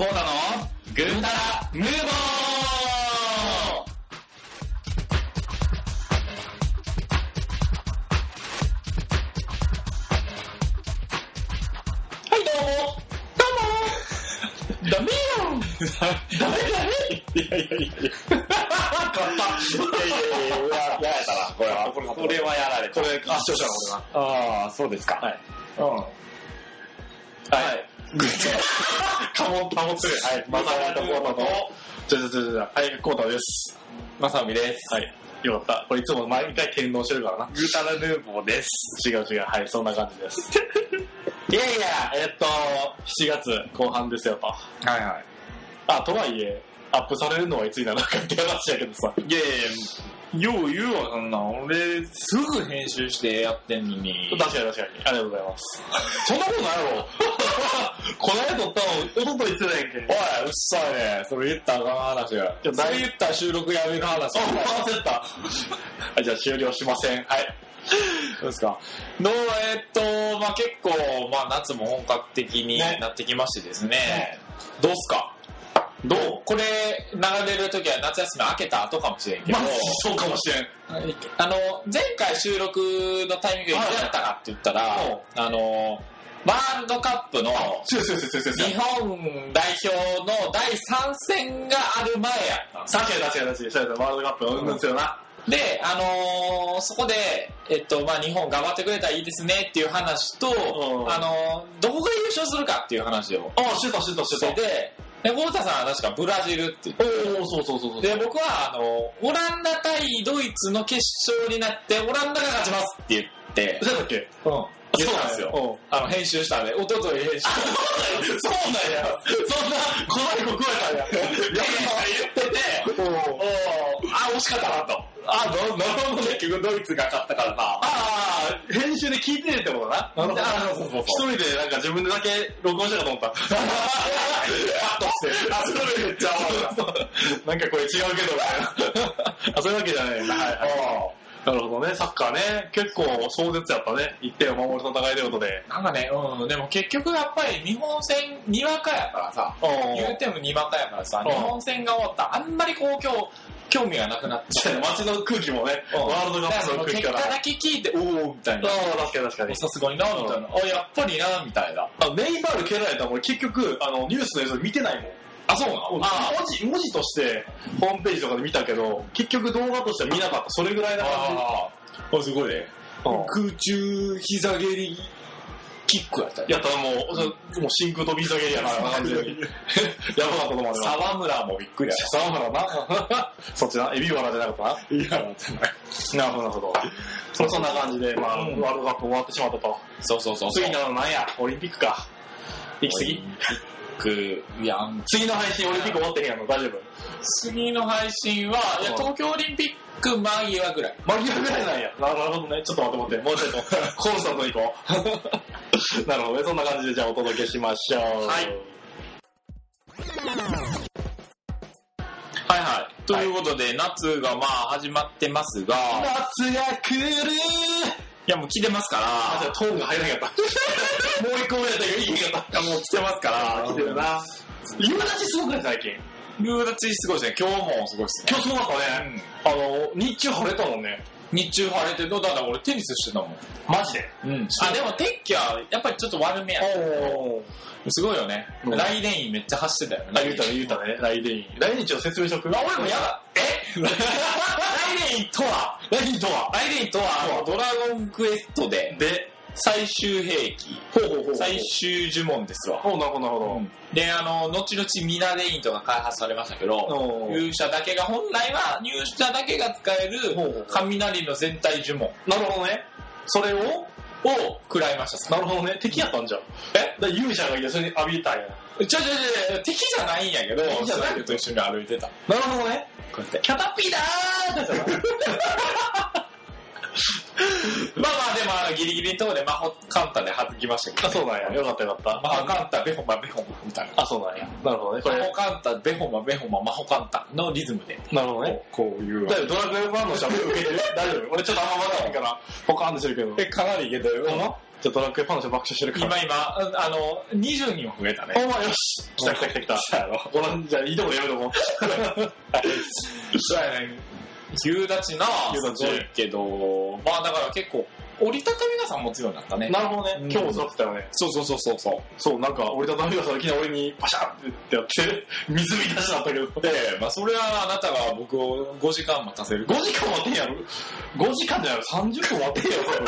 コー。ダのぐー。たらムー。ボー。はいどうもどうもダメよダメダメいやいやいやいや勝ったいやいやいやややられたなこれはこれはやられたこれ圧勝したの俺がああそうですかはいうんはいかも保ってるはいまさみとコータとじゃじゃじゃじゃはいコータですまさみですはいよかったこれいつも毎回転倒してるからなグータラヌーボーです違う違うはいそんな感じですいやいやえっと7月後半ですよとはいはいあとはいえアップされるのはいつになるかって話やけどさいやいやよう言うわそんなん。俺すぐ編集してやってんのに。確かに確かに。ありがとうございます。そんなことないやろ。この間撮ったのおととい言ってたやんけ。おいうっさいね。それ言ったらあかん話やいやそれ言ったら収録やめる話。あ焦った。はいじゃあ終了しません。はい。そうですか？どうえっとまあ結構まあ夏も本格的にね。なってきましてですね。どうっすか？どうこれ流れる時は夏休み明けた後かもしれんけど、まあそうかもしれん。あの前回収録のタイミングがいつやったかって言ったら、はいあのワールドカップの日本代表の第3戦がある前やったんです確かに確かに確かにワールドカップのうんぬん強いな。で、あのーそこで、えっとまあ、日本頑張ってくれたらいいですねっていう話と、うん。あのーどこが優勝するかっていう話を。あしてたしてたししててで豪太さんは確かブラジルって言って。おおそうそうそうそうで僕はあのオランダ対ドイツの決勝になってオランダが勝ちますって言って、そうだっけ？うん、言ったんですよ。よあの編集したんで。一昨日編集。し たそうなんや。そんなこないこ加えたんや。言ってて。おあ惜しかったなと。あななるほど結局ドイツが勝ったからな。ああ編集で聞いてねってことなな。るほどあそうそうそう。一人でなんか自分でだけ録音したかと思った。カットしてあそれめっちゃなんかこれ違うけどみたいな。あそういうわけじゃないはいはいなるほどね。サッカーね結構壮絶やったね。一点を守る戦いということで。なんかね、うん、でも結局やっぱり日本戦にわかやからさ、言うてもにわかやからさ、うん。日本戦が終わった。らあんまりこう今日、興味がなくなって。街の空気もねうんワールドカップの空気から結果だけ聞いて、おおみたいな。ああ確かに確かにさすがにな、みたいな。あ、やっぱりな、みたいな。あネイマール蹴られたの俺結局あのニュースの映像見てないもんあ、そうなの？あ文字文字としてホームページとかで見たけど結局動画としては見なかったそれぐらいな感ああ、すごいね。空中膝蹴りキックやったやったらもう、そもう真空飛び下げりやから完全に。やばかったと思うよ。沢村もびっくりや沢原な。そっちな、エビワラじゃなかった？な。いや、なるほど、なるほど。そそんな感じで、まあ、うんワールドカップ終わってしまったと。そうそうそう。次なのなんや、オリンピックか。行き過ぎ？く、いや、次の配信オリンピック終わってへんやんの、大丈夫？次の配信は、いや、うん東京オリンピック間際ぐらい。間際ぐらいなんや。なるほどね。ちょっと待って待って。もうちょっと、コンスタントに行こう。なるほどね。そんな感じでじゃあお届けしましょう。はい。はいはい。ということで、夏がまあ始まってますが、い夏が来るやもう来てますかあ、じゃらあ、トーンが入らなかった。もう一個目やったけど、いいかった。いやもう来てますから、来てるな。夕立ちすごくない？最近。夕立ちすごいですね。今日もすごいですね。今日すごかったね。あの、日中晴れたもんね。日中晴れてるの、だから俺テニスしてたもん。マジで？うん。あ、でも天気はやっぱりちょっと悪めや。おすごいよね。うんライデインめっちゃ走ってたよね。あ、言うたね、言うたね。ライデイン。ライデインちょっと説明しとく？あ、俺もやだ。え？ライデインとはライデインとは？ライデインとは、ドラゴンクエストで、で、最終兵器、ほうほうほう。最終呪文ですわ。ほう、なるほど、なるほで、あの、後々ミナデインとか開発されましたけど、勇者だけが、本来は勇者だけが使える雷の全体呪文なるほどね。それを、を食らいました。なるほどね。敵やったんじゃん。え？だ勇者がいて、それに浴びたんや。ちょちょちょ敵じゃないんやけど、敵じゃないスナイプと一緒に歩いてた。なるほどね。こうやって。キャタピーだーってやつやなまあまあ、でもあの、ギリギリのところで魔法カンタで弾きましたけど、あ、そうなんや。よかったよかった。魔法カンタ、ベホマ、ベホマみたいな。あ、そうなんや。なるほどね。これ魔法、カンタ、ベホマ、ベホマ、魔法カンタのリズムで。なるほどね。こういうだよ、ドラクエファンの人は受けてる？大丈夫俺ちょっとあんま分からへんから、ポカーンとしてるけど。え、かなりいけてる。ほんまじゃあドラクエファンの人爆笑してるから。今今、あの、20人は増えたね。お前よし来た来た来た来た。ご覧じゃあいいとこでやめとこう。そうやね。夕立な、夕立すごいけど、まあだから結構、折りたたみ傘も強くなったね。なるほどね。うん今日も座ってたよね。そうそうそうそうそう。そう、なんか折りたたみ傘いきなり俺にパシャンってやって、水浸しだったけど。で、まあそれはあなたが僕を5時間待たせる。5時間待ってんやろ ?5 時間じゃない30分待ってんやろそれ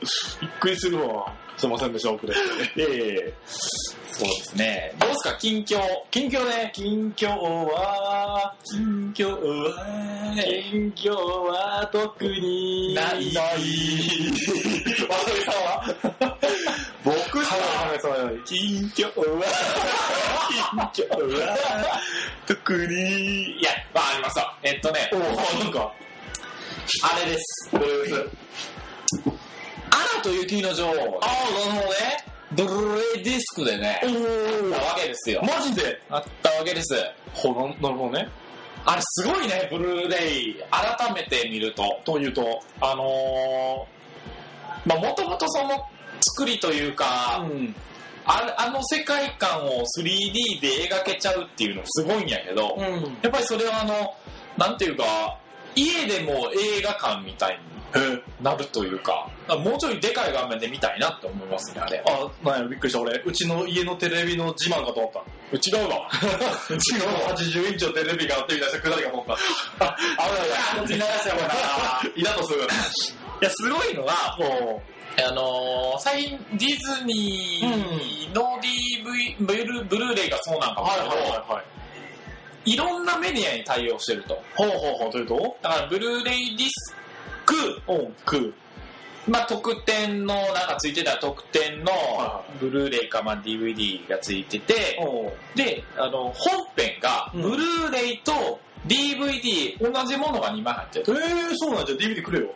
びっくりするわ。すいませんでした、遅れて。ええそうですね。どうですか、近況。近況ね、近況は、近況は、近況は特にないない。わさびさんは？僕はいはいはいそうはい近況は、近況は、特に、いや、まあありますわ。えっとね、おお、なんか、あれです。これです？と雪の女王。ああ、なるほどね。ブルーレイディスクでね、おあったわけですよ。マジで？あったわけです。ほななるほどね。あれすごいね、ブルーレイ。改めて見ると。というと、あのー、まあもともとその作りというか、ん。ああの世界観を 3D で描けちゃうっていうのすごいんやけど、うん。やっぱりそれはあの、なんていうか、家でも映画館みたい なるというか、もうちょいでかい画面で見たいなって思いますね、あれ。あ、なんやびっくりした。俺、うちの家のテレビの自慢かと思った。うちがうわ。うちの80インチのテレビがあってみたいなくだりかと思った。あ、あこっち流したもんな。いだとする。いや、すごいのは、もあのー、最近ディズニーの DV、ブルブルーレイがそうなんかう、もしれないけど、はい。いろんなメディアに対応してると。ほうほうほう、というと？だから、ブルーレイディスク、うん、く。まあ、特典の、なんかついてた特典のは、ブルーレイか、まあ、DVD がついてて、おで、あの、本編が、うんブルーレイと DVD 同じものが2枚入ってる。えー、そうなんじゃ、DVD くれよ。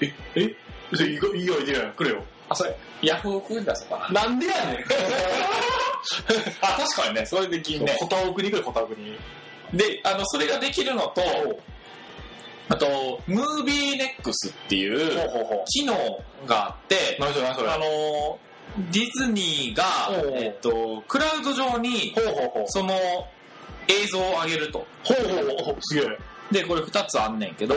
え、えそれ意外意外でやん、くれよ。あ、それ、ヤフオクで出そうかな。なんでやねん。あ、確かにね、それできんね。コタオクにくれ、コタオクに。で、あの、それができるのと、あと、ムービーネックスっていう。機能があって。あの、ディズニーがえっと、クラウド上に。その映像を上げると。ほうほうほう、すげえ。で、これ2つあんねんけど、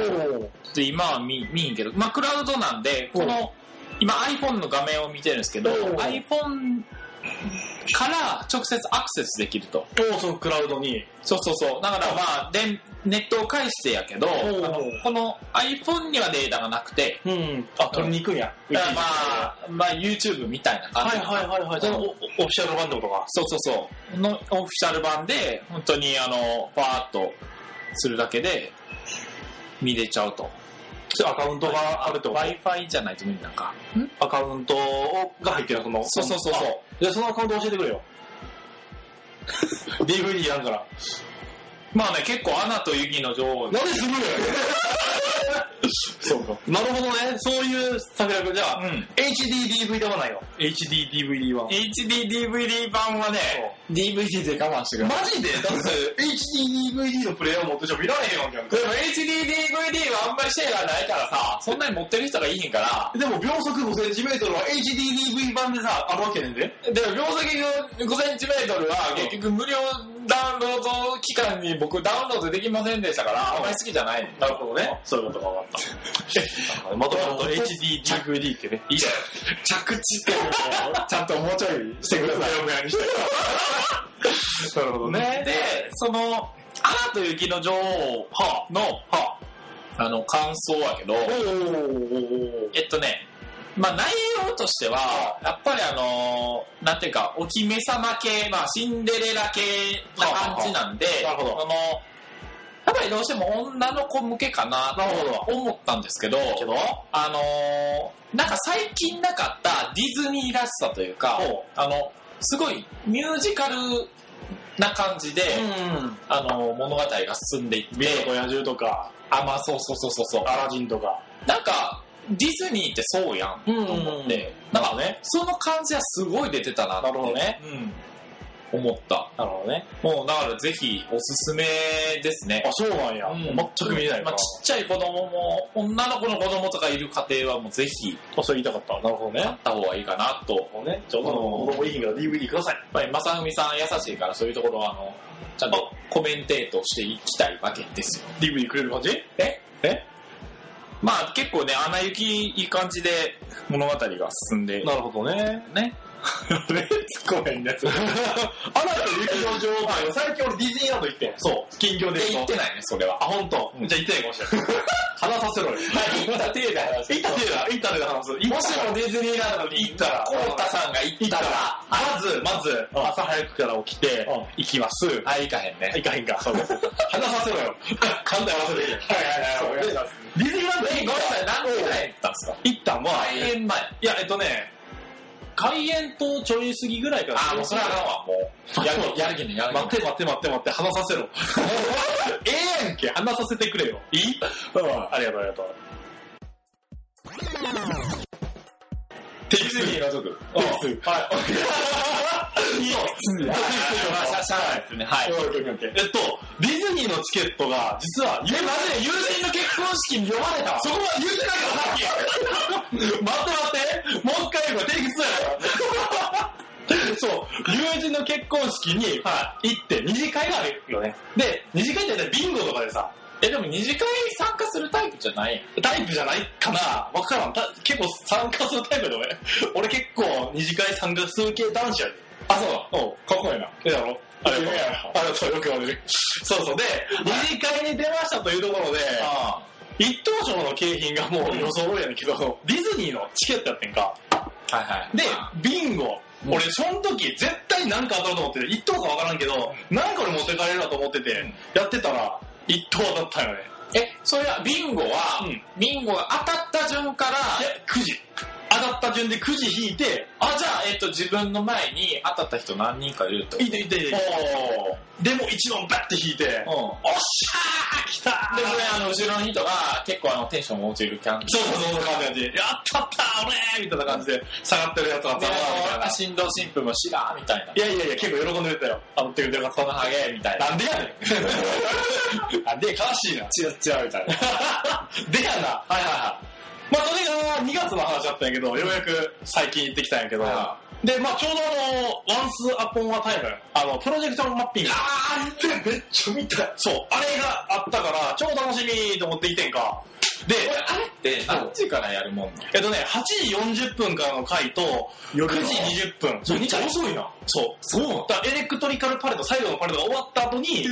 で今は見見んけど、まあ、クラウドなんで、この、今 iPhone の画面を見てるんですけど、iPhone から直接アクセスできると。おそう、クラウドに。そうそうそう。だからまあ、でネットを介してやけど、あのこの iPhone にはデータがなくて、うん。あ、取りに行くんや。だからまあ、まあ YouTube みたいな感じ。はいはいはいはい。そのオオフィシャル版ってことか。そうそうそう。のオフィシャル版で、本当にあの、パーッとするだけで見れちゃうと。アカウントがあるってこと？Wi-Fi じゃないと無理なんか。アカウントが入ってるその。そうそうそうそうあ。じゃあそのアカウント教えてくれよ。DVD やんから。まあね、結構アナと雪の女王なんですぐやそうか。なるほどね。そういう策略。じゃあ、うん HDDVD はないよ。HDDVD は。HDDVD 版はね、DVD で我慢してくれマジで？だって HDDVD のプレイヤー持ってちゃいられへんわけやんかで。も HDDVD はあんまりシェアがないからさ、そんなに持ってる人がいいへんから、でも秒速 5cm は HDDV 版でさ、あるわけねんで。でも秒速 5cm は結局無料ダウンロード期間に僕ダウンロードできませんでしたから、あんまり好きじゃない。なるほどね。そういうことが分かった。まとまと HDDVD ってね。いいじゃん。着地ってちゃんともうちょいしてください。なるほどね。で、その、アナと雪の女王の、はあの、感想やけど、えっとね、まあ内容としては、やっぱりあのーなんていうか、お姫様系、まあシンデレラ系な感じなんで、なるほどその、やっぱりどうしても女の子向けかななるほと思ったんですけど、けど？あのーなんか最近なかったディズニーらしさというかほ、あの、すごいミュージカルな感じで、うん。あの、物語が進んでいって、美女と野獣とか、あ、まあそうそうそうそうそう。アラジンとか。なんか、ディズニーってそうやんと思って、なんかね、その感じはすごい出てたなって。なるほどね。うん。思った。なるほどね。もうだからぜひおすすめですねあ、。そうなんや。うん全く見えないかまあ、ちっちゃい子供も、女の子の子供とかいる家庭はもうぜひら。あ、それ言いたかった。なるほどね。買った方がいいかなと。ね。じゃあ、子供いい日が DVD ください。やっぱり正文さん優しいからそういうところはあの、ちゃんとコメンテートしていきたいわけですよ。DVD くれる感じ？え？え？まあ結構ね、アナ雪いい感じで物語が進んで、なるほどね。ね。ね、突っ込めんね。あなたの雪の状態は最近俺ディズニーランド行ってん。そう。近況でで、言うと。言ってないね、それは。あ、本当。じゃあ行ってないかもしれない。話させろよ。行った体で話行った手だ、行った手で話す。行もしもディズニーランドに行ったら、コウタさんが行ったら、まず、まず、朝早くから起きてうん、行きます。あ、行かへんね。行かへんか。そう。話させろよ。簡単に話せていい。はいはいはいディズニーランドえ、ごめんなさい、何時ぐらい行ったんですか？行ったんは、開演前。いや、えっとね、開演とちょい過ぎぐらいから。あ、もうそれはあかんわ、もう。やるやる気にやる。待って待って待って待って、話させろ。ええやんけ、話させてくれよ。いい？ありがとうありがとう。ディズニーの族。はい。いですね。はい。えっと、ディズニーのチケットが、実は、え、マジで友人の結婚式に呼ばれたそこは言うてない。からさっき。待って待って。もう一回言うから、テイク2や。そう、友人の結婚式に行って、二次会があるよね。で、二次会ってビンゴとかでさ、え、でも二次会参加するタイプじゃない？タイプじゃないかなわからん。た結構参加するタイプだ俺。俺結構二次会参加する系男子やで。あ、そうだ。おうかっこいいな。ええだろ？ありがとう。いやいやありがとう、よく言われる。そうそう。で、二次会に出ましたというところで、あ一等賞の景品がもう予想通りやねんけど、ディズニーのチケットやってんか。あ。はいはい。であ、ビンゴ。うん俺、その時、絶対なんか当たると思ってて、一等かわからんけど、なんか俺持って帰れるなと思ってて、やってたら、一等当たったよね。え、それは、ビンゴは、うんビンゴが当たった順から、いや、くじ。順でくじ引いて、あ、じゃあ、えっと、自分の前に当たった人何人かいるってこといていていて。おでも一問バッて引いて。おっしゃー来たーで、それ、あの、後ろの人が、結構、あの、テンション落ちるキャンそうそうそう、そんな感じで、やったったー俺ーみたいな感じで、下がってるやつがで、ざわーみたいな。新郎新婦も知らんみたいな。いやいやいや、結構喜んでたよ。あの、って言ってよかこのハゲみたい。な。なんでやねん。なんで悲しいな。チラチラみたいな。でやな。はいはいはまあそれが2月の話だったんやけど、ようやく最近行ってきたんやけど、はで、まあちょうどあの、ワンスアポンアタイム、あの、プロジェクションマッピング。あー、めっちゃ見たい。そう、あれがあったから、超楽しみと思っていてんか。で、い。あれって何時からやるもんえっとね、8時40分からの回と、9時20分。そう、めっちゃ遅いな。そう。そう。だエレクトリカルパレード、最後のパレードが終わった後に、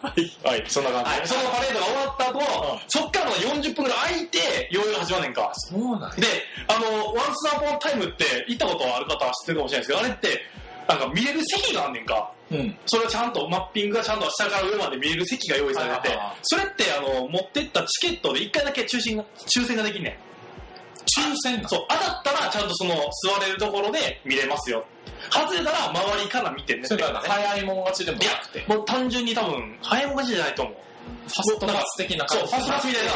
はい、そんな感じ。はいそのパレードが終わった後、そっからの40分ぐらい空いて、ようやく始まんねんか。そうなんで、あの、ワンスアポンタイムって行ったことある方は知ってるかもしれないですけど、あれって、なんか見れる席があんねんか。うん。それはちゃんと、マッピングがちゃんと下から上まで見える席が用意されててそれってあの、持ってったチケットで1回だけ抽選が、抽選ができんねん。抽選なそう、当たったらちゃんとその座れるところで見れますよ。外れたら周りから見てねそねが早いもん勝ちでもいやなくて。もう単純に多分、早いもん勝ちじゃないと思う。ファストパス的なそう、感じ。ファストパスみたいな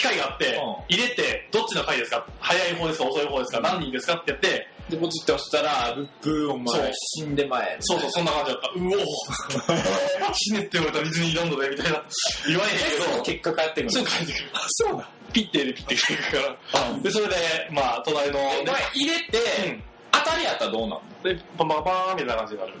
機械があって、うん入れて、どっちの回ですか？早い方ですか遅い方ですか？何人ですか？ってやって、で、ポチって押したら、ブッブーお前、死んでまえ。そうそう、そんな感じだった。うお 死ねって言われたらディズニーランドで、みたいな。言わへんけど、結果返ってくるすぐ帰ってくる。そうだ。ピッてでピッて帰ってくるから。で、それで、まあ、隣の、これ入れて、うん当たりやったらどうなの？で、パンパンパーンみたいな感じになる。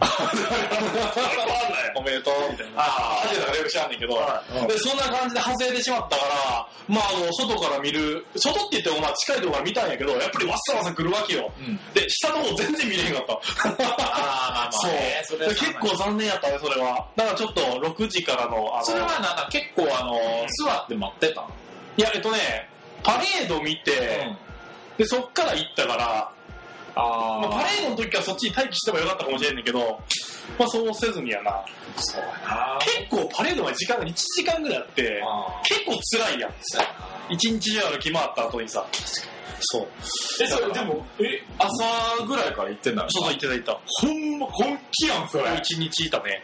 おめでとうみたいな。ああ、アジアだからよく知らんねんけど、はいで、そんな感じで外れてしまったから、まあ、あの、外から見る、外って言ってもまあ近いところから見たんやけど、やっぱりわっさわさ来るわけよ。うん。で、下の方全然見れへんかった。ああまあそうねそ結構残念やったね、それは。だからちょっと6時からの、あの、それはなんか結構あの、座って待ってたのいや、えっとね、パレード見て、で、そっから行ったから、あまあ、パレードの時からそっちに待機してもよかったかもしれんねんけど、まあそうせずにやな。そうやな結構パレードまで時間が1時間ぐらいあって、あ結構辛いやん。一日中歩き回った後にさ。そう。え、それでも、え、朝ぐらいから行ってんだろそうそう、行ってた行った。ほんま、本気やん、そ一日いたね。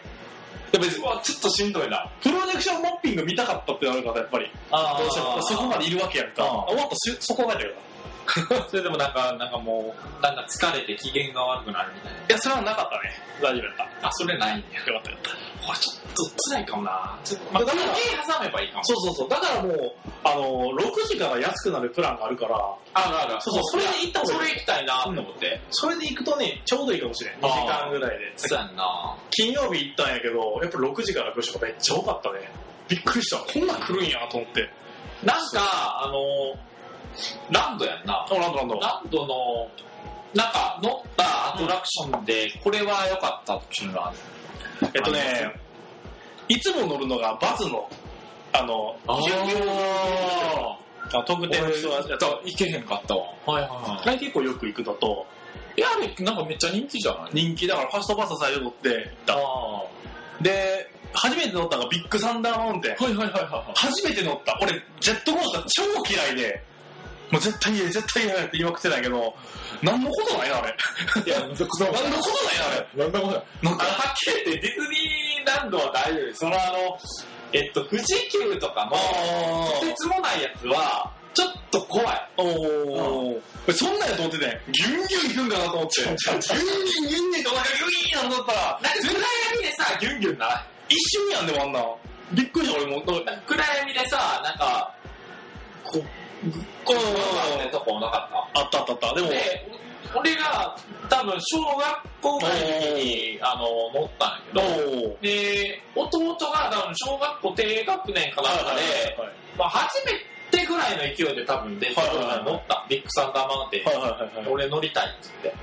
や別に、わ、ちょっとしんどいな。プロジェクションマッピング見たかったってなるから、やっぱり。あどうしてもそこまでいるわけやんか。あ終わったそこまでだよ それでもなんか、なんかもう、だんだん疲れて機嫌が悪くなるみたいな。いや、それはなかったね。大丈夫だっあ、それないんや。た。よかったよかった。これちょっと辛いかもな。ちょっと、まあ、だ挟めばいいかも。そうそうそう。だからもう、あの、6時から安くなるプランがあるから、あるある。そうそうそれで行ったそれ行きたいなと思って。それで行くとね、ちょうどいいかもしれん。2時間ぐらいで。そうやんな。金曜日行ったんやけど、やっぱ6時から来る人がめっちゃ多かったね。びっくりした。こんなん来るんやと思って。なんか、あの、ランドやんな。あ、なんだなんだ。ランドの、なんか乗ったアトラクションで、これは良かったっていうのは。えっとね、いつも乗るのがバズの、あの、あああ特典のやつー。行けへんかったわ。はいはいはあれ結構よく行くのと、い。いや、あれ、なんかめっちゃ人気じゃない？人気だからファストパス最初乗って行った。あで、初めて乗ったのがビッグサンダーマウンテン。はいはいはいは初めて乗った。俺、ジェットコースター超嫌いで、もう絶対嫌い、絶対嫌いって言いまくってないけど、何のことないな、あれ。い。いや、そこ何のことないな、あれ。なんだこれ。なんか、はっきり言ってディズニーランドは大丈夫です。そのあの、えっと、富士急とかの、あとてつもないやつは、ちょっと怖い。おー。そんなんやと思ってね、ギュンギュン行くんかなと思って、ギュンギュンギュンギュンギュンとお腹ギュイーンなと思ったら、なんか暗闇でさ、ギュンギュンな。一瞬やんでもあんな。びっくりした俺も。暗闇でさ、なんか、こう、こう、ね、とこなかっあったあったあった。でも俺が多分小学校ぐらいの時に、あの、乗ったんやけど。で、弟が多分小学校低学年かなんかで、まあ初めてぐらいの勢いで多分電車に乗った。ビッグサンダーマウンテン。はいはいはいはい。俺乗りたいって言って。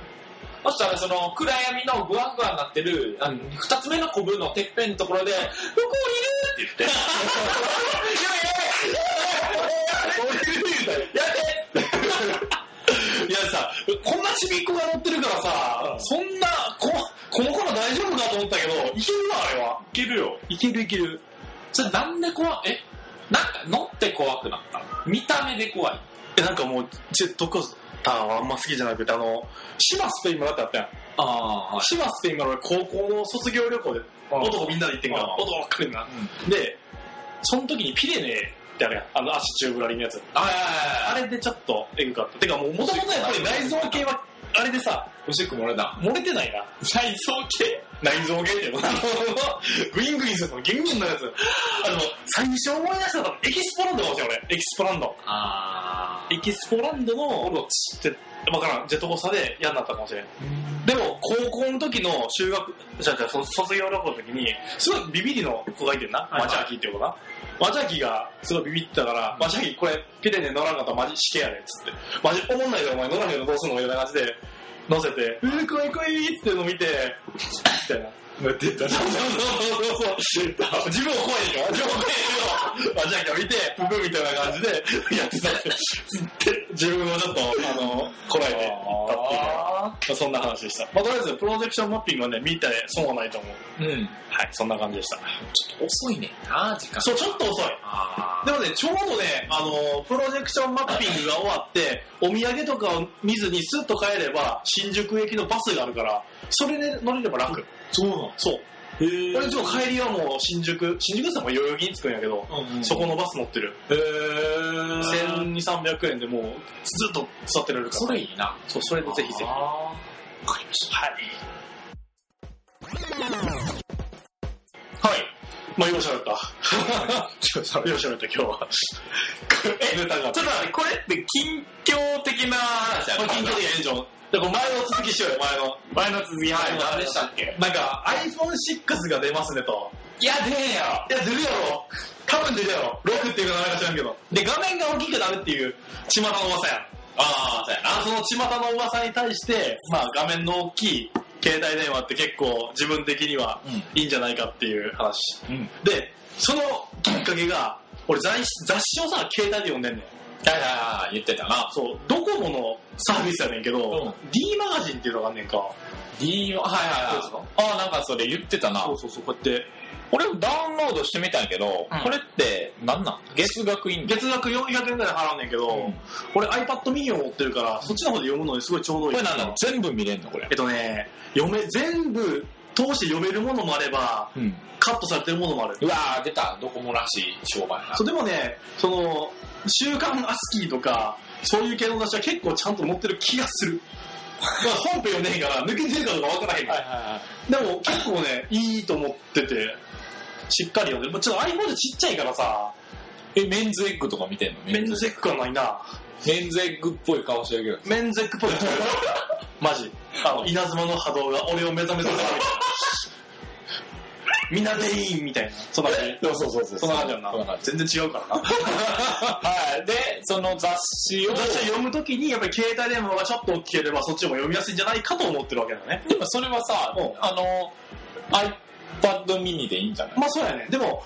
そしたらその暗闇のグワングワンになってる、あの二つ目のコブのてっぺんのところで、ここいるって言って。いやさ、こんなちびっこが乗ってるからさ、そんな、こ、この子ら大丈夫かと思ったけど、いけるわ、あれは。いけるよ。いけるいける。それなんで怖いえ。なんか乗って怖くなった見た目で怖い。え、なんかもう、ジェットコースターはあんま好きじゃなくて、あの、シマスペイン村ってあったやん。ああ、シマスペイン村俺高校の卒業旅行で、男みんなで行ってんから、男ばっかりな。で、その時にピレネってあるやん。あの足宙ぶらりのやつ。ああれでちょっとエグかった。てかもう元々やっぱり内臓系は、あれでさ、おしっこ漏れた。漏れてないな。内臓系？内臓系っていうのあの グイングインするのギンギンのやつ。あの、最初思い出したのはエキスポランドかもしれん俺。エキスポランド。あエキスポランドの、オロチ。って、わからん、ジェットコースターで嫌になったかもしれん。でも、高校の時の修学、じゃあじゃ卒業旅行の時に、すごいビビリの子がいてんな。はいマチャーキーっていう子な。マチャーキーがすごいビビってたから、マチャーキーこれピレネ乗らんかったらマジ死刑やで、つって。マジ思んないでお前乗らへんのどうすんのみたいな感じで、乗せて、うー、怖い怖いっていうのを見て、みたいな。出た。そうそうそうそう。自分も怖いでしょ？自分も怖いけど、マチャーキーが見て、ププみたいな感じでやってたって。で自分もちょっと、あの、こらえてまあ、そんな話でした。まあ、とりあえず、プロジェクションマッピングはね、見て損はないと思う。ーうん。はい、そんな感じでした。ちょっと遅いねんな、時間。そう、ちょっと遅い。あでもね、ちょうどね、あの、プロジェクションマッピングが終わって、お土産とかを見ずにスッと帰れば、新宿駅のバスがあるから、それで乗れれば楽。そうなのそう。俺帰りはもう新宿、新宿さんも代々木に着くんやけど、そこのバス乗ってる。へぇ1200、300円でもう、ずっと座ってられるから。それいいな。そう、それでぜひぜひ。わかりました。はい。はい。まあ、ようしゃべった。ようしゃべった、今日は。え、ネタが。ちょっと待って、これって近況的な話やまあ、近況的な炎上。で、これ前の続きしようよ、前の。前の続き、はい、何でしたっけなんか、iPhone6 が出ますねと。いや、出えよ。いや、出るやろ。多分出るやろ。6っていうか名前が知らんけど。で、画面が大きくなるっていう、巷の噂やん。ああ、そうやな。あその巷の噂に対して、まあ、画面の大きい携帯電話って結構自分的にはうんいいんじゃないかっていう話。うん。で、そのきっかけが、俺雑誌雑誌をさ、携帯で読んでんねん。はいはいはい、言ってたな。そう、ドコモのサービスやねんけど、うん D マガジンっていうのがあんねんか。D はいはいはい。ああ、なんかそれ言ってたなそ。うそうそう、こうやって。俺もダウンロードしてみたんやけど、うんこれって何なん？月額いいん月額400円ぐらい払うねんけど、うん俺 iPad mini を持ってるから、そっちの方で読むのにすごいちょうどいい。これなんなの？全部見れんのこれ？えっ。とね、読め、全部通して読めるものもあれば、うん。カットされてるものもある。うわー、出た。ドコモらしい商売なそう、。でもね、その、週刊アスキーとか、そういう系の雑誌は結構ちゃんと載ってる気がする。まあ本編読んでへんから抜けてるかどうかわからへんから。はでも結構ね、いいと思ってて、しっかり読んでる。まあちょっと iPhone でちっちゃいからさ、い。え、メンズエッグとか見てんの？メンズエッグはないな。メンズエッグっぽい顔してるけど。メンズエッグっぽい。マジ。あの、稲妻の波動が俺を目覚めさせるみたいな。みんなでいいみたいな。そんな感じ。そうそうそうそう。そんな感じな。全然違うからな。はい。で、その雑誌を、雑誌を読むときに、やっぱり携帯電話がちょっと大きければ、そっちも読みやすいんじゃないかと思ってるわけだね。でもそれはさうん、あの、iPad mini でいいんじゃない？まあそうやね。でも、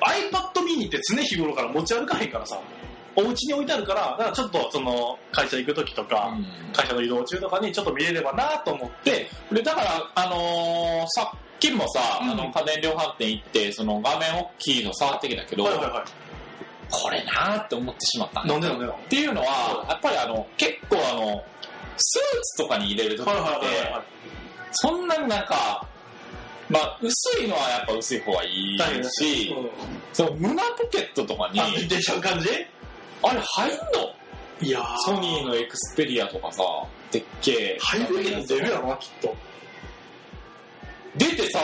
iPad mini って常日頃から持ち歩かへんからさ、お家に置いてあるから、だからちょっとその、会社行くときとか、会社の移動中とかにちょっと見れればなと思って、で、だから、あのーさっきもさ、うんあの、家電量販店行って、その画面大きいの触ってきたけど、はいはいはい。これなーって思ってしまったんだなんでなん？でっていうのは、やっぱりあの、結構あの、スーツとかに入れるときって、はいはいはいはい。そんなになんか、まあ、薄いのはやっぱ薄い方がいいし、その胸ポケットとかに、あ、出ちゃう感じ？あれ入んの？いやー。ソニーのエクスペリアとかさ、でっけえ。入るけど出るやろな、きっと。出てさ、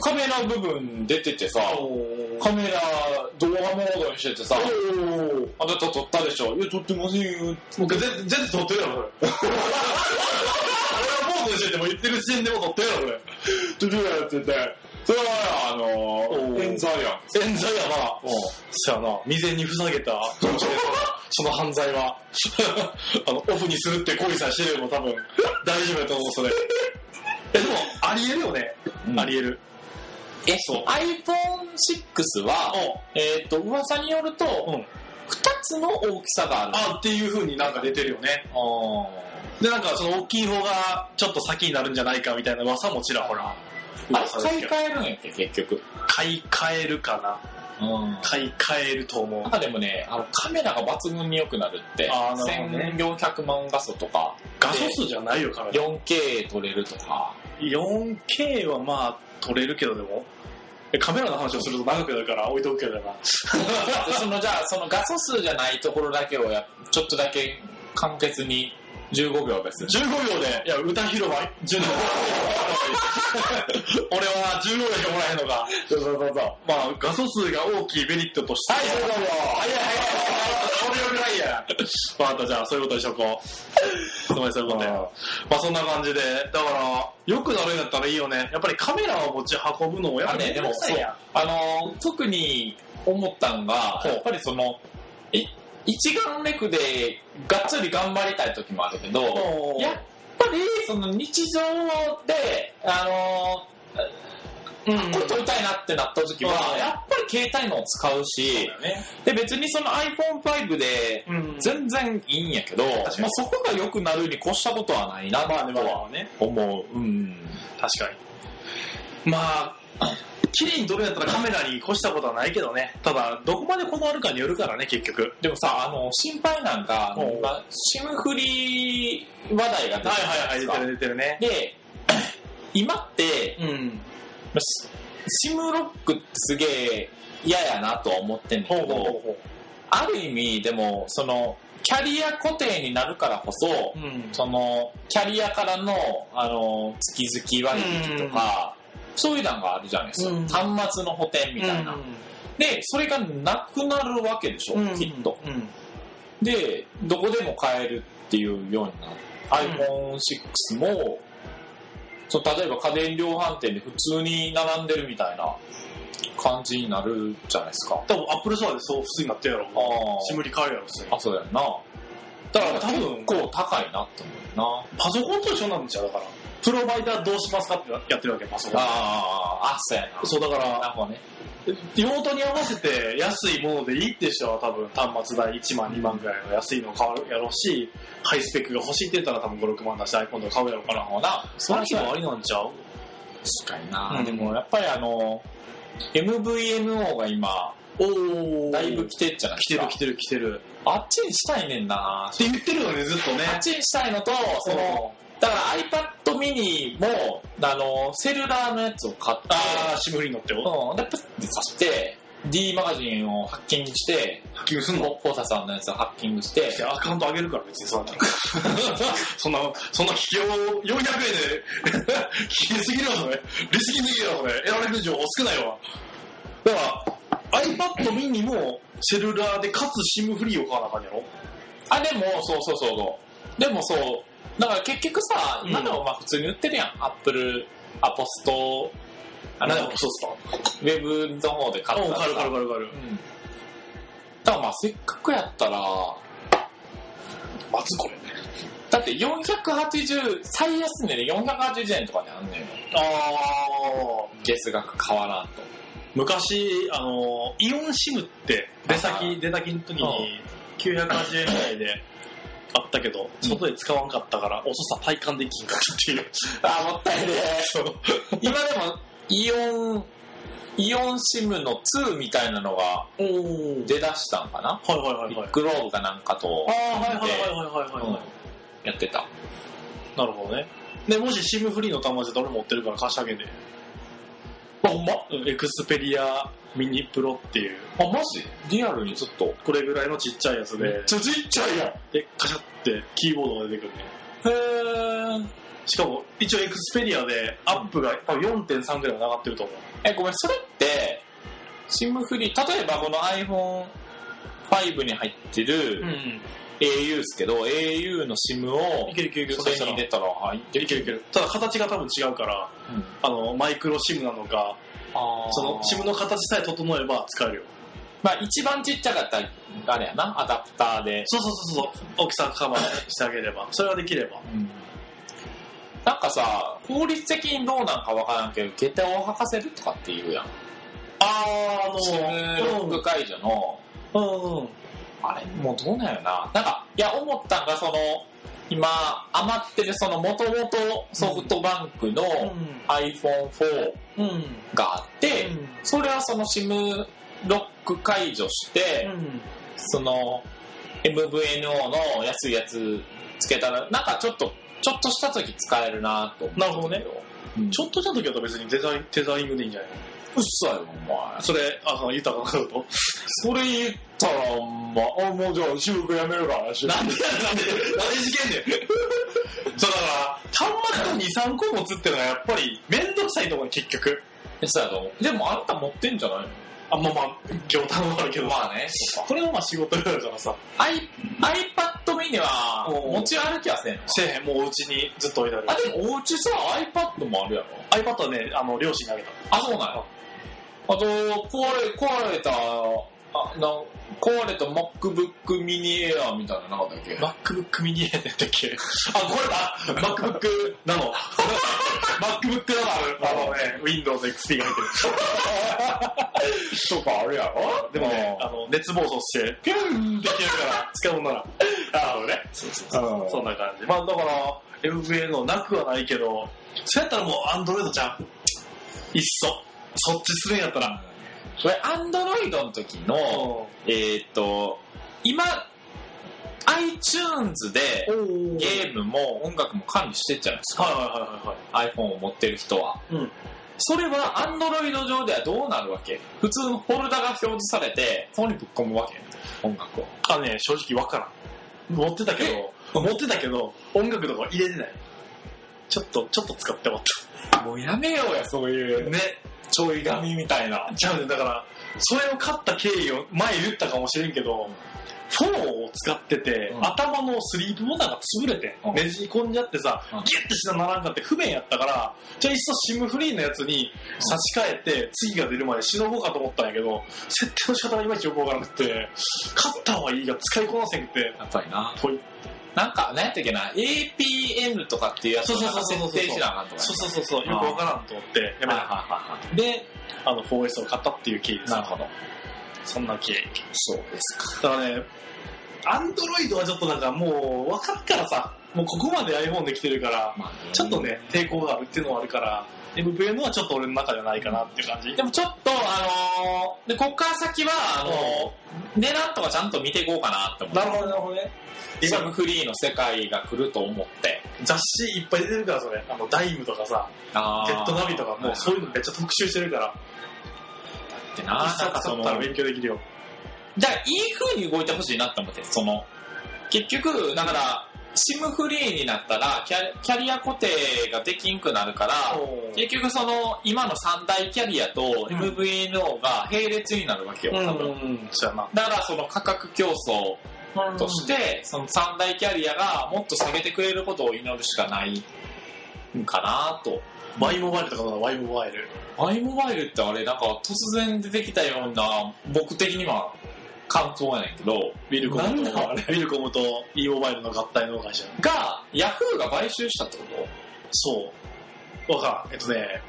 カメラ部分出ててさ、カメラ動画モードにしててさ、あなた撮ったでしょ？いや、撮ってませんよ。僕全全然撮ってるやろ、これ。俺はモードにしてても言ってる時点でも撮ってやろ、これ。撮るやってて、それはあのー冤罪やん。冤罪やな。うんそやな。未然に塞げた。その犯罪は。あの、オフにするって行為さえしてれば多分大丈夫やと思う、それ。え、でも、ありえるよね。うんありえる。え、そう iPhone6 は、えっ、と、噂によると、うん。2つの大きさがある。あ、っていう風になんか出てるよね。ああで、なんかその大きい方がちょっと先になるんじゃないかみたいな噂もちらほら。あれ、買い替えるんやっけ、結局。買い替えるかな？うん。買い替えると思うなん。かでもね、あのカメラが抜群に良くなるって、あーなるほどね1400万画素とか、画素数じゃないよ、カメラ。4K 撮れるとか、4K はまあ、撮れるけどでも。えカメラの話をすると長くなるから置いとくけどな。で そのじゃあ、その画素数じゃないところだけをやちょっとだけ簡潔に15秒です。15秒で、いや、歌広場、順番。俺は15秒しかもらえんのか。そうそうそうそう。まあ、画素数が大きいメリットとして。はい、どうぞ。早い早い早い。俺よくないや。わかった、じゃあ、そういうことにしとこう。ごめん、そういうことで。まあ、そんな感じで。だから、良くなるんだったらいいよね。やっぱりカメラを持ち運ぶのもやっぱね、でもそう、あのー特に思ったんが、やっぱりその、い一眼レフでがっつり頑張りたい時もあるけど、やっぱりその日常で、あのうんーこれ撮りたいなってなった時は、うんやっぱり携帯のを使うし、ね。で別にその iPhone5 でうん全然いいんやけど、まあそこが良くなるに越したことはないなとはあね。思う。うん。確かに。まあ、綺麗に撮るんやったらカメラに越したことはないけどね。ただ、どこまでこだわるかによるからね、結局。でもさ、あの、心配なんか、シムフリ話題が出てるじゃないですか。出てる出てるね。で、今って、うん。シシムロックってすげえ嫌やなとは思ってんだけど、ほある意味、でも、その、キャリア固定になるからこそ、う。うん。その、キャリアからの、あの、月々割引とか、そういうのがあるじゃないですか。うん端末の補填みたいな。で、それがなくなるわけでしょ、うんきっと。うん。で、どこでも買えるっていうようになる。iPhone6 も、そう例えば家電量販店で普通に並んでるみたいな感じになるじゃないですか。多分、アップルストアでそう普通になってるやろ。あ SIM フリー買えるやろ。あ、そうだよな。だから多分、結構高いなって思うな。パソコンと一緒なんですよ、だから。プロバイダーどうしますかってやってるわけ、パソコン。ああ、あ、そうやな。そう、だから、なるほどね。用途に合わせて安いものでいいって人は多分端末代1万2万ぐらいの安いの買うやろうし、ハイスペックが欲しいって言ったら多分5、6万出して iPhone とか買うやろうから。ほな。その日もありなんちゃう？確かにな、うんでもやっぱりあの、MVNO が今、おだいぶ来てるじゃない。来てる来てる来てる。あっちにしたいねんなって言ってるよね、ずっとね。あっちにしたいのと、その、だから iPad mini も、あの、セルラーのやつを買って、あー、シムフリー乗ってよ。うん、で、プッてさして、D マガジンをハッキングして、ハッキングすんの？ポータさんのやつをハッキングしてアカウント上げるから別にそんな。そんな、そんな聞きを400円で、聞きすぎるわ、それ。利息すぎるわ、それ。得られる情報少ないわ。だから、iPad mini もセルラーでかつ SIM フリーを買わなあかんやろ？あ、でも、そうそうそうそう。でもそう、だから結局さ、うん今のまあ普通に売ってるやん。アップル、アポスト、あの、何がそうっすウェブの方で買かったらさうん、かるかるかるかる。うん。だからまあせっかくやったら、まずこれ。だって480、最安値で480円とかであんねんよ。あー。月額変わらんと。昔、あの、イオンシムって出先、出先の時に980円ぐらいであったけど、外で使わんかったから、遅さ体感できんかっていう。あ、もったいね今でも、イオン、イオン SIM の2みたいなのが。出だしたんかな？はいはいはいはい。ビッグローブかなんかとああ、はいはいはいはいはい、やってた。なるほどね。で、もし SIM フリーの端末で俺持ってるから貸してあげて。ほんまうん Xperia mini pro っていう、あ、マジ？リアルにずっと。これぐらいのちっちゃいやつで、ちゃちっちゃいやん。で、カシャってキーボードが出てくるね。へー。しかも、一応エクスペリアでアップが多分4.3ぐらい上がってると思う。え、ごめん、それって、シムフリー、例えばこの iPhone5 に入ってるん。Au ですけど、au の SIM をいけるいけるいける。それに入れたら入っていけるいける。ただ形が多分違うから、うんあの、マイクロ SIM なのか、その SIM の形さえ整えば使えるよ。まあ一番ちっちゃかったら、あれやな、アダプターで。そうそうそうそう。大きさカバーしてあげれば。それができれば。なんかさ、法律的にどうなんかわからんけど、下駄を履かせるとかって言うやん。あー、あの、シムロック解除の、うんうん。あれ、もうどうなんやな。なんか、いや、思ったんが、その、今、余ってる、その、もともとソフトバンクの iPhone4 うん。うん。があって、それはその SIM ロック解除して、うん。その MVNO の安いやつつけたら、なんかちょっと、ちょっとした時使えるなと思なるほどね。うん、ちょっとした時だと別にデザイン、テザイングでいいんじゃないの？うっさよ、お前。それ、あの、豊かなこと？それ言ったら、ほんま、あ、もうじゃあ収録やめるから、収録なんでなんで、なんで事件で。そうだから、端末を2、3個持つってのはやっぱりめんどくさいと思う、結局。えそうやと思う？でもあんた持ってんじゃない？のあ、まあまあ、業態もあるけどさ。まあね。これはまあ仕事だからさ、I、iPad mini は持ち歩きはせんの？せえへん、もうお家にずっと置いてある。あ、でもおうちさ、iPad もあるやろ iPad はね、あの、両親にあげた。あ、そうなんや。あと、壊れ、壊れた、あ、な、壊れた MacBook mini Air みたいなのなかったっけ？MacBook mini やったっけ？あ、これだ !MacBook なの ?MacBook なのあのね、Windows XP が入ってる。とかあるやろ？でもね、あの、熱暴走して、ピュンって消えるから、使うもんなら。あのね。そうそうそう。そんな感じ。まあだから、MVA のなくはないけど、そうやったらもう Android じゃん。いっそ。そっちするんやったら。これ、Android の時の、えーっと、今、iTunes でおゲームも音楽も管理してるじゃないですか。はいはいはいはい。iPhone を持ってる人は。うん。それは Android 上ではどうなるわけ？普通のフォルダが表示されて、そこにぶっ込むわけ？音楽を。あのね、正直わからん。持ってたけど、持ってたけど、音楽とか入れてない。ちょっと、ちょっと使ってもらっもうやめようや、そういうた。ね。ちょい紙みたいな。じゃだから、それを買った経緯を前言ったかもしれんけど、フォーを使ってて、うん頭のスリープボタンが潰れて、うんねじ込んじゃってさ、うんギュッてしなならんかって不便やったから、じゃあいっそシムフリーのやつに差し替えて、次が出るまでしのごうかと思ったんやけど、設定の仕方がいまいちよくわからなくて、買った方がいいが使いこなせんくて、やっぱりな。ぽい。なんか、何やったっけな、APN とかっていうやつを設定しなあかんとか。そうそうそうそう、よくわからんと思って、やめた。はいはいはいはい。で、あの、4S を買ったっていう経緯です。なるほど。そんな経緯。そうですか。だからね、アンドロイドはちょっとなんかもう分かるからさ、もうここまで iPhone できてるから、まあねちょっとね、抵抗があるっていうのはあるから、MVN はちょっと俺の中ではないかなっていう感じ。でもちょっと、あのーで、こっから先は、あのー値段とかちゃんと見ていこうかなって思って。ほど、なるほどね。サブフリーの世界が来ると思って。雑誌いっぱい出てるから、それ。あの、ダイムとかさ、あジェットナビとかもうそういうのめっちゃ特集してるから。ってな。なんかその、ったら勉強できるよ。だからいい風に動いてほしいなって思って、その、結局、だから、シムフリーになったらキャ、キャリア固定ができんくなるから、結局その、今の三大キャリアと MVNO が並列になるわけよ、多分。うん、そうやな。だからその価格競争として、その三大キャリアがもっと下げてくれることを祈るしかないんかなと。ワイモバイルとかだな、ワイモバイル。アイモバイルってあれなんか突然出てきたような僕的には感想やねんけど、ウィルコムと、なんだあれ？ウィルコムと e モバイルの合体の会社。が、ヤフーが買収したってこと？そう。わからん。えっとね、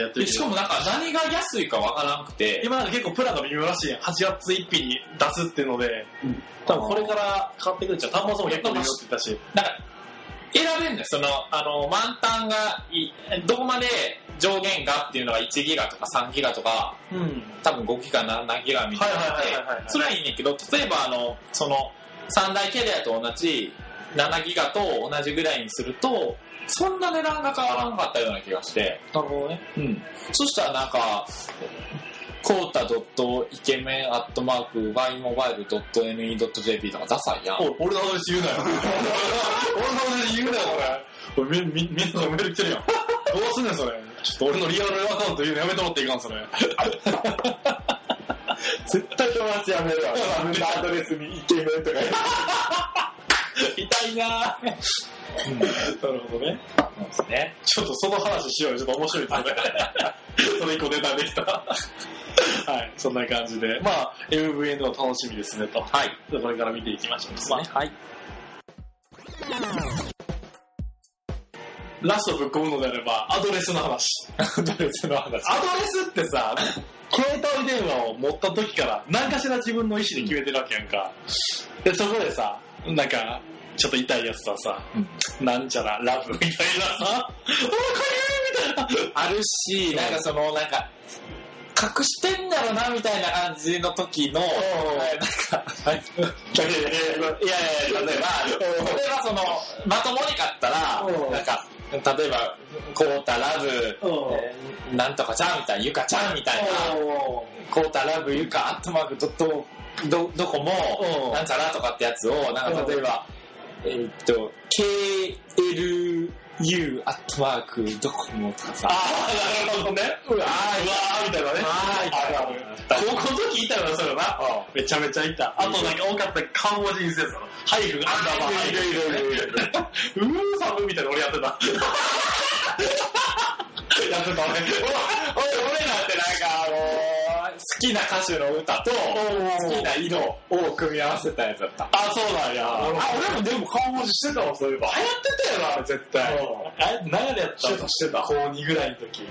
やってるしかもなんか何が安いかわからんくて、今なんか結構プランが微妙らしいやん。8月1日に出すっていうので、多分これから変わってくるんちゃう。端末も結構微妙って言ったし。なんか選べるんだよ。その、あの、満タンがい、どこまで上限がっていうのが1ギガとか3ギガとか、うん。多分5ギガ、7ギガみたいなので、それはいいねんけど、例えばあの、その、三大キャリアと同じ7ギガと同じぐらいにすると、そんな値段が変わらんかったような気がして、なるほどね。うん。そしたらなんか、コータイケメンアットマークバイモバイル .ne.jp とかダサいやん。俺の話言うなよ。俺の話言うなよ、これ。これみ、み、みんなのメール来てるやん。どうすんねん、それ。ちょっと俺のリアルアカウント言うのやめてもらっていいかん、それ。絶対友達やめるわ。自分のアドレスにイケメンとか痛いなぁ。なるほどね。そうですね。ちょっとその話しようよ。ちょっと面白いですね。それ一個ネタできた。はい、そんな感じで。まあ、MVN の楽しみですね、と。はい。これから見ていきましょう。まあ、はい。ラストぶっ込むのであれば、アドレスの話。アドレスの話。アドレスってさ、携帯電話を持った時から何かしら自分の意思で決めてるわけやんか。で、そこでさ、なんか、ちょっと痛いやつはさ、なんちゃらラブみたいなさ、おかゆみたいな。あるし、なんかその、なんか、隠してんだろうな、みたいな感じの時の、なんか、はいいやいやいや、例えば、例えばその、まともに買ったらうん、なんか、例えば、コータラブ、なんとかちゃんみたいな、ゆかちゃんみたいな、コータラブゆかアットマークドット、ど、どこうんも、なんちゃらとかってやつを、なんか例えば、えーっと、KLU アットマークドコモとかさ、ああ、なるほどね。うわー、うわーみたいなね。あーあるある高校の時いたよな、それな。めちゃめちゃいた。あとなんか多かった漢文字にせずハイフン、アンダーバー、ハイフン。うーサブみたいなの俺やってた。やってたね。俺、俺なんてなんかあのー、好きな歌手の歌と、好きな色を組み合わせたやつだった。あ、そうなんや。あ、俺もでも顔文字してたわ、そういえば。流行ってたよな、絶対。あれ、何でやったしてたしてた高2ぐらいの時。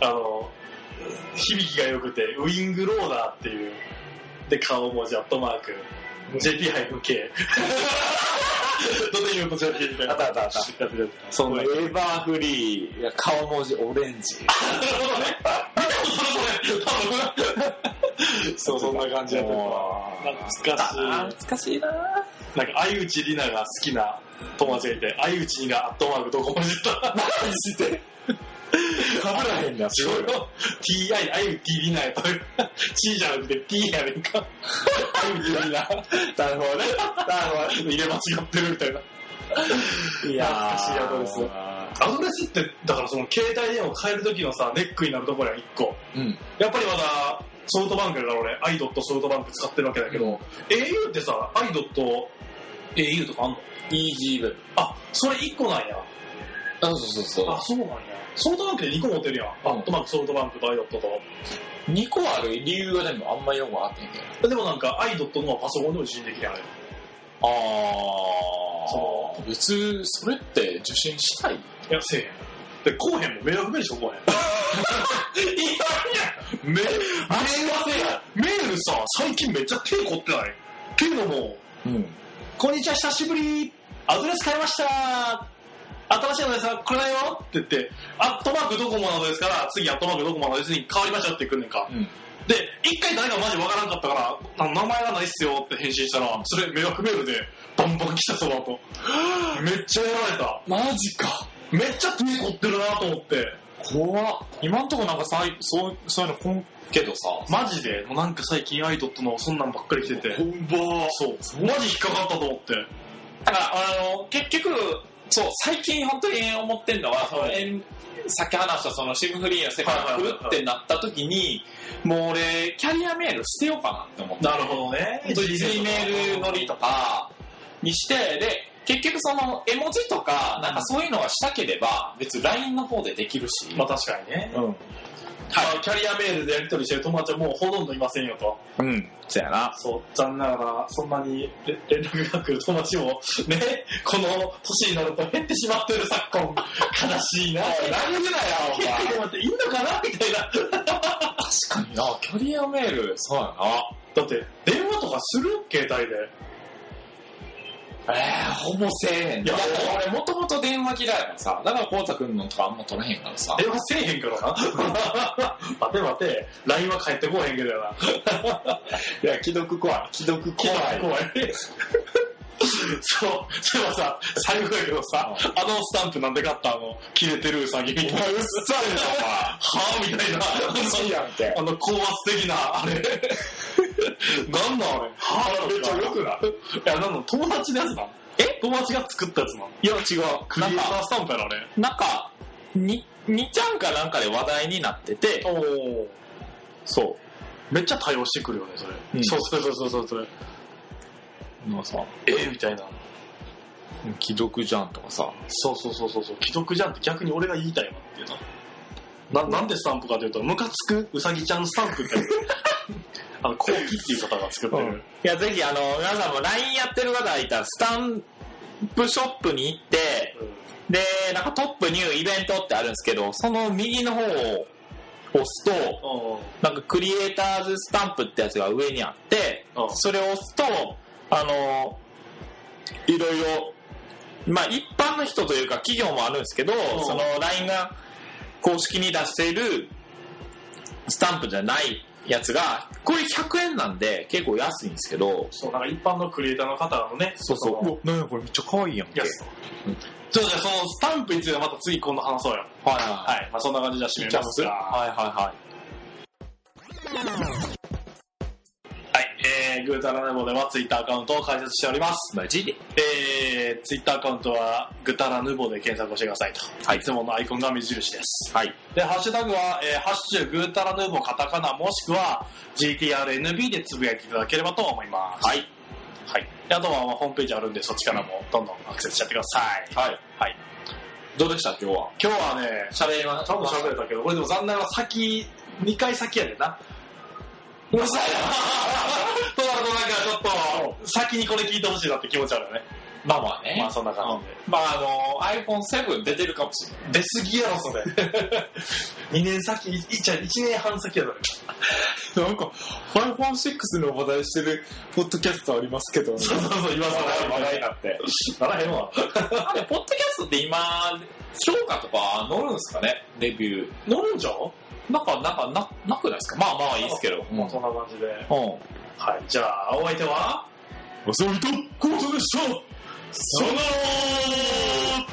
あの、響きが良くて、ウィングローダーっていう、で、顔文字、アットマーク、JP-K。ドテユーと JP みたいな。あったあったあったそんな。エバーフリー、顔文字オレンジ。そう、そんな感じやった。懐かしい。懐かしいななんか、相内里奈が好きな友達がいて、相内里奈アットマークどこも知った？マジで？かぶらへんな、すごい。TI、相内里奈やと。C じゃなくて T やねんか。相内里奈。なるほどね。なるほど。入れ間違ってるみたいな。いや懐かしいアドレスアドレスって、だからその携帯電話を変える時のさ、ネックになるところや一個。うん。やっぱりまだ、ソフトバンクだから俺、アイドットソフトバンク使ってるわけだけど、うん au ってさ、アイドット、au とかあんの？イージーブ。あ、それ1個なんや。あ、そうそうそうあ、そうなんや。ソフトバンクで2個持ってるやん。アットマークソフトバンクとアイドットと。2個ある理由がでもあんまよくわかってんけど。でもなんか、アイドットの方がパソコンでも受信できるやん。あれあそー。別、それって受信したい？いや、せえへん。で、こうへんもん。迷惑メールしかこうへん。いやいや、メール、メールさ、最近めっちゃ手凝ってない？っていうのも、うん。こんにちは、久しぶり。アドレス変えました。新しいアドレスはこれだよ？って言って、アットマークドコモなのですから、次アットマークドコモなのですに変わりましたってくんねんか。うん。で、一回誰かマジわからんかったから、あ名前がないっすよって返信したら、それ迷惑メールでバンバン来たその後。めっちゃやられた。マジか。めっちゃ手凝ってるなと思って。怖っ今んとこなんかさいそうそういうのこんけどさマジで？もうなんか最近アイドットのそんなんばっかり来てて。んばそう。マジ引っかかったと思って。だからあの結局そう最近本当に思ってんのは、そのさっき話したそのシムフリーの世界が来るってなった時に、もう俺キャリアメール捨てようかなって思ってなるほどね。本当に G メール乗りとかにしてで結局その絵文字とかなんかそういうのがしたければ別に LINE の方でできるし、まあ確かにね。うんはい。キャリアメールでやり取りしてる友達はもうほとんどいませんよと。うんそうやなそう、残念ながら、そんなにれ連絡が来る友達も、ね、この年になると減ってしまってる昨今、悲しいな。なんでだよお前結構待っていいのかなみたいな。確かになキャリアメールそうやなだって、電話とかする携帯で。えー、ほぼせえへん。いや、俺もともと電話嫌いやからさ、だからこうたくんのとかあんま取らへんからさ。電話せえへんからな。待て待て、LINE は返ってこうへんけどやな。いや、既読怖い。既読怖い。怖い。そう、そういえばさ、最後やけどさ、あのスタンプなんで買ったあの、切れてるウサギみたいな。うっさいな、はぁ？みたいな。お前。好きやんけ。あの高圧的な、あれ。なんなんあれ？はめっちゃ良くない？いや、なんの友達のやつなんえ？友達が作ったやつなんいや、違う。クリエイタースタンプやろ、あれ。なんか、に、にちゃんかなんかで話題になってて、おお。そめっちゃ対応してくるよね、それ。うんそうそうそうそうそうそれ。う。なんかさ、えみたいな。既読じゃんとかさ。そうそうそうそうそう。既読じゃんって逆に俺が言いたいなっていうな。な、なんでスタンプかというと、ムカつくうさぎちゃんスタンプって。あの、コウキっていう方が作ってる。いや、ぜひ、あの、皆さんも LINE やってる方がいたら、スタンプショップに行って、で、なんかトップニューイベントってあるんですけど、その右の方を押すと、うん。なんかクリエイターズスタンプってやつが上にあってうん、それを押すと、あの、いろいろ、まあ一般の人というか企業もあるんですけど、その LINE が公式に出しているスタンプじゃないやつが、これ100円なんで結構安いんですけど、そう、なんか一般のクリエイターの方のね、そうそう。のうわ、なんやこれめっちゃ可愛いやんけ。やつ。じゃあ、じゃあそのスタンプについてはまた次今度話そうよ。はいははい。まあそんな感じでじゃあ締めますか。はいはいはい。ー、グータラネボではツイッターアカウントを開設しております。マジでえー、ツイッターアカウントはグタラヌボで検索をしてくださいと。はいいつものアイコンが目印です。はい。で、ハッシュタグは、えー、ハッシュグータラヌボカタカナもしくは GTRNB でつぶやいていただければと思います。はい。はい。であとはまあホームページあるんでそっちからもどんどんアクセスしちゃってください。はい。はい。どうでした？今日は。今日はね、喋りま多分喋れたけど、これでも残念ながら先、2回先やでな。うるさいな。となるとなんかちょっと、先にこれ聞いてほしいなって気持ちあるよね。まあまあね。まあそんな感じで。まああの、iPhone7 出てるかもしれない。出すぎやろ、それ。2年先、いじゃ1年半先やだね。なんか、iPhone6 の話題してるポッドキャストありますけど、そうそうそう、今更話題になって。ならへんわ。あれ、ポッドキャストって今、評価とか乗るんですかね？レビュー。乗るんじゃんなんか、なんか、な、なくないですか？まあまあいいですけど。まあそんな感じで。うん。はい、じゃあ、お相手は？おそういとコートでしたさよなら